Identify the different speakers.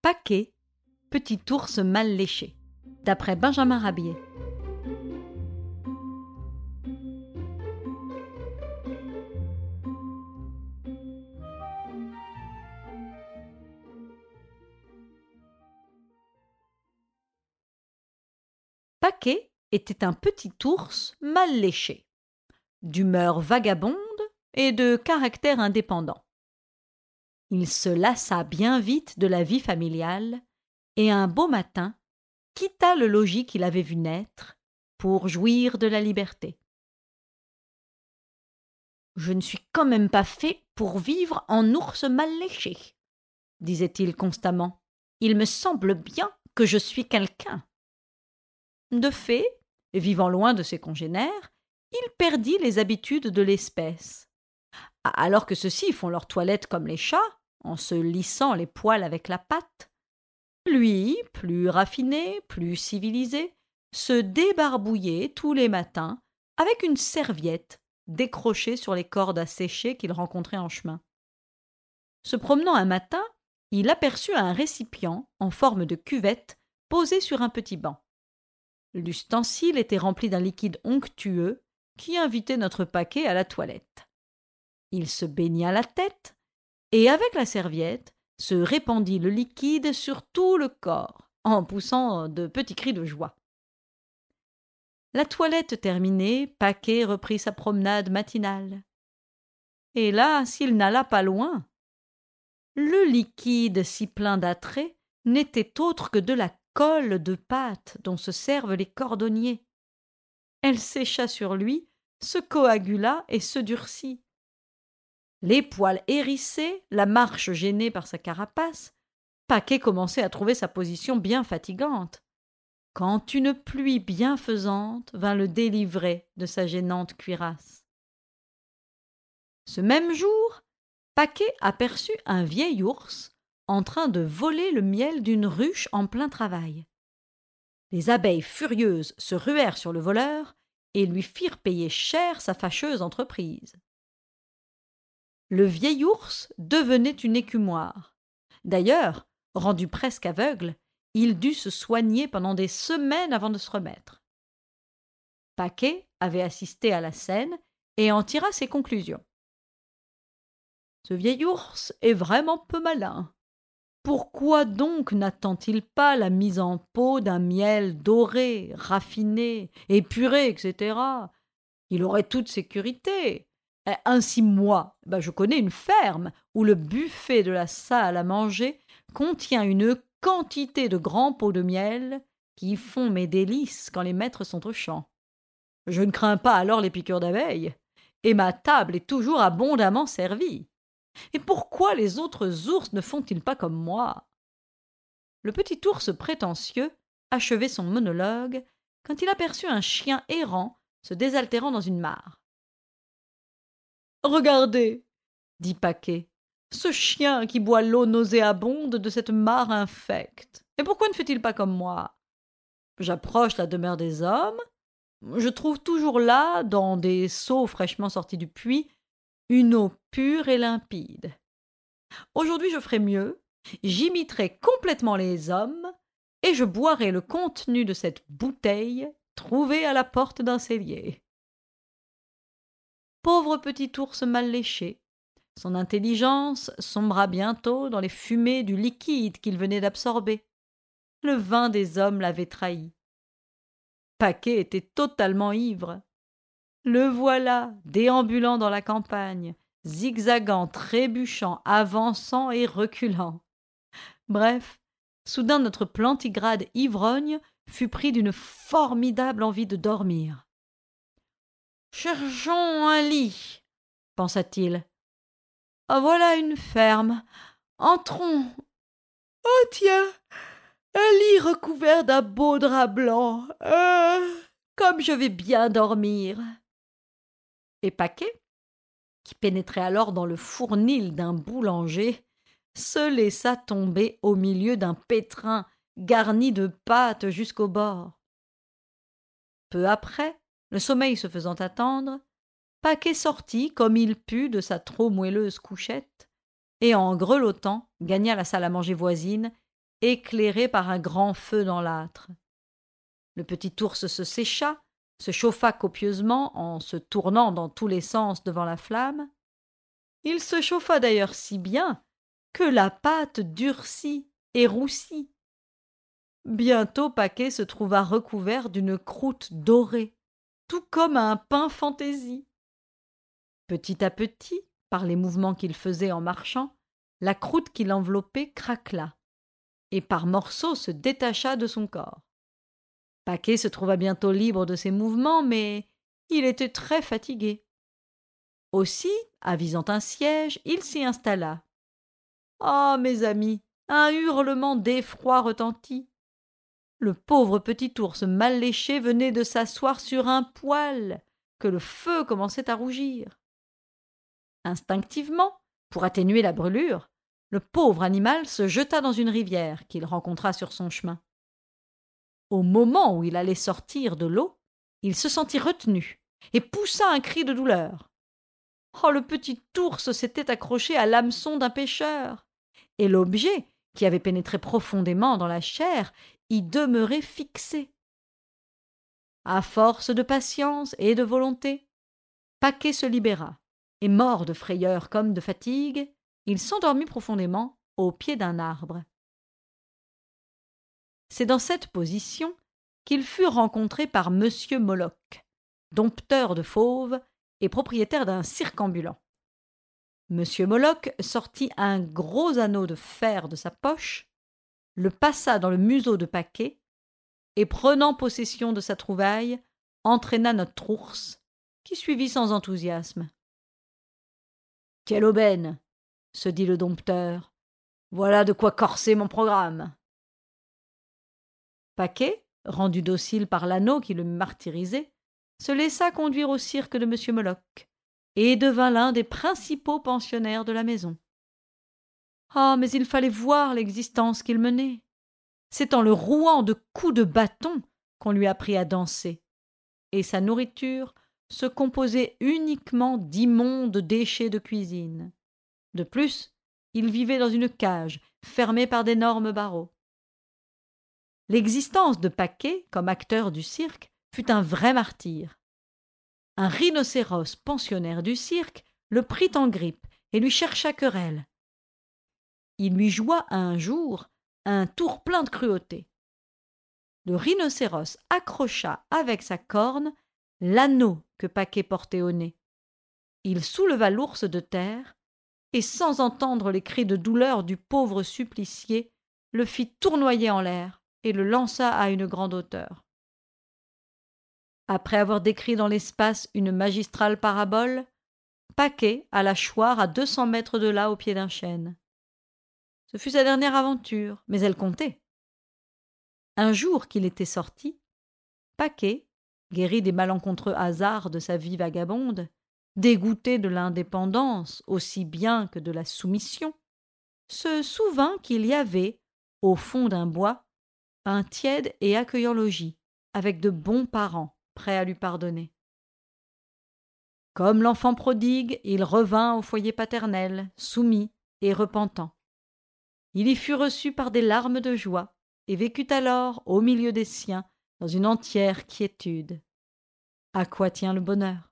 Speaker 1: Paquet, petit ours mal léché, d'après Benjamin Rabier. Paquet était un petit ours mal léché, d'humeur vagabonde et de caractère indépendant. Il se lassa bien vite de la vie familiale et un beau matin quitta le logis qu'il avait vu naître pour jouir de la liberté. Je ne suis quand même pas fait pour vivre en ours mal léché, disait-il constamment. Il me semble bien que je suis quelqu'un. De fait, vivant loin de ses congénères, il perdit les habitudes de l'espèce. Alors que ceux-ci font leur toilette comme les chats, en se lissant les poils avec la patte. Lui, plus raffiné, plus civilisé, se débarbouillait tous les matins avec une serviette décrochée sur les cordes à sécher qu'il rencontrait en chemin. Se promenant un matin, il aperçut un récipient en forme de cuvette posé sur un petit banc. L'ustensile était rempli d'un liquide onctueux qui invitait notre paquet à la toilette. Il se baigna la tête, et avec la serviette se répandit le liquide sur tout le corps, en poussant de petits cris de joie. La toilette terminée, Paquet reprit sa promenade matinale. Et là, s'il n'alla pas loin. Le liquide si plein d'attrait n'était autre que de la colle de pâte dont se servent les cordonniers. Elle sécha sur lui, se coagula et se durcit les poils hérissés, la marche gênée par sa carapace, Paquet commençait à trouver sa position bien fatigante. Quand une pluie bienfaisante vint le délivrer de sa gênante cuirasse. Ce même jour, Paquet aperçut un vieil ours en train de voler le miel d'une ruche en plein travail. Les abeilles furieuses se ruèrent sur le voleur et lui firent payer cher sa fâcheuse entreprise le vieil ours devenait une écumoire. D'ailleurs, rendu presque aveugle, il dut se soigner pendant des semaines avant de se remettre. Paquet avait assisté à la scène et en tira ses conclusions. Ce vieil ours est vraiment peu malin. Pourquoi donc n'attend-il pas la mise en pot d'un miel doré, raffiné, épuré, etc. Il aurait toute sécurité. Eh, ainsi, moi, bah, je connais une ferme où le buffet de la salle à manger contient une quantité de grands pots de miel qui font mes délices quand les maîtres sont au champ. Je ne crains pas alors les piqûres d'abeilles, et ma table est toujours abondamment servie. Et pourquoi les autres ours ne font-ils pas comme moi? Le petit ours prétentieux achevait son monologue quand il aperçut un chien errant se désaltérant dans une mare. Regardez, dit Paquet, ce chien qui boit l'eau nauséabonde de cette mare infecte. Et pourquoi ne fait-il pas comme moi? J'approche la demeure des hommes, je trouve toujours là, dans des seaux fraîchement sortis du puits, une eau pure et limpide. Aujourd'hui je ferai mieux, j'imiterai complètement les hommes, et je boirai le contenu de cette bouteille trouvée à la porte d'un cellier. Pauvre petit ours mal léché. Son intelligence sombra bientôt dans les fumées du liquide qu'il venait d'absorber. Le vin des hommes l'avait trahi. Paquet était totalement ivre. Le voilà, déambulant dans la campagne, zigzagant, trébuchant, avançant et reculant. Bref, soudain notre plantigrade ivrogne fut pris d'une formidable envie de dormir. Cherchons un lit, pensa-t-il. Ah, voilà une ferme. Entrons. Oh, tiens, un lit recouvert d'un beau drap blanc. Euh, comme je vais bien dormir. Et Paquet, qui pénétrait alors dans le fournil d'un boulanger, se laissa tomber au milieu d'un pétrin garni de pâtes jusqu'au bord. Peu après, le sommeil se faisant attendre, Paquet sortit comme il put de sa trop moelleuse couchette, et en grelottant gagna la salle à manger voisine, éclairée par un grand feu dans l'âtre. Le petit ours se sécha, se chauffa copieusement en se tournant dans tous les sens devant la flamme. Il se chauffa d'ailleurs si bien que la pâte durcit et roussit. Bientôt Paquet se trouva recouvert d'une croûte dorée, tout comme un pain fantaisie. Petit à petit, par les mouvements qu'il faisait en marchant, la croûte qui l'enveloppait craquela, et par morceaux se détacha de son corps. Paquet se trouva bientôt libre de ses mouvements, mais il était très fatigué. Aussi, avisant un siège, il s'y installa. Ah. Mes amis. Un hurlement d'effroi retentit. Le pauvre petit ours mal léché venait de s'asseoir sur un poêle, que le feu commençait à rougir. Instinctivement, pour atténuer la brûlure, le pauvre animal se jeta dans une rivière qu'il rencontra sur son chemin. Au moment où il allait sortir de l'eau, il se sentit retenu et poussa un cri de douleur. Oh, le petit ours s'était accroché à l'hameçon d'un pêcheur, et l'objet, qui avait pénétré profondément dans la chair, y demeurait fixé. À force de patience et de volonté, Paquet se libéra, et mort de frayeur comme de fatigue, il s'endormit profondément au pied d'un arbre. C'est dans cette position qu'il fut rencontré par M. Moloch, dompteur de fauves et propriétaire d'un cirque ambulant. M. Moloch sortit un gros anneau de fer de sa poche, le passa dans le museau de paquet, et prenant possession de sa trouvaille, entraîna notre ours, qui suivit sans enthousiasme. Quelle aubaine se dit le dompteur. Voilà de quoi corser mon programme. Paquet, rendu docile par l'anneau qui le martyrisait, se laissa conduire au cirque de M. Moloch et devint l'un des principaux pensionnaires de la maison. Ah, mais il fallait voir l'existence qu'il menait. C'est en le rouant de coups de bâton qu'on lui apprit à danser, et sa nourriture se composait uniquement d'immondes déchets de cuisine. De plus, il vivait dans une cage, fermée par d'énormes barreaux. L'existence de Paquet, comme acteur du cirque, fut un vrai martyr. Un rhinocéros pensionnaire du cirque le prit en grippe et lui chercha querelle. Il lui joua un jour un tour plein de cruauté. Le rhinocéros accrocha avec sa corne l'anneau que Paquet portait au nez. Il souleva l'ours de terre et sans entendre les cris de douleur du pauvre supplicié, le fit tournoyer en l'air et le lança à une grande hauteur. Après avoir décrit dans l'espace une magistrale parabole, Paquet alla choir à deux cents mètres de là au pied d'un chêne. Ce fut sa dernière aventure, mais elle comptait. Un jour qu'il était sorti, Paquet, guéri des malencontreux hasards de sa vie vagabonde, dégoûté de l'indépendance aussi bien que de la soumission, se souvint qu'il y avait, au fond d'un bois, un tiède et accueillant logis, avec de bons parents prêts à lui pardonner. Comme l'enfant prodigue, il revint au foyer paternel, soumis et repentant. Il y fut reçu par des larmes de joie, et vécut alors au milieu des siens dans une entière quiétude. À quoi tient le bonheur?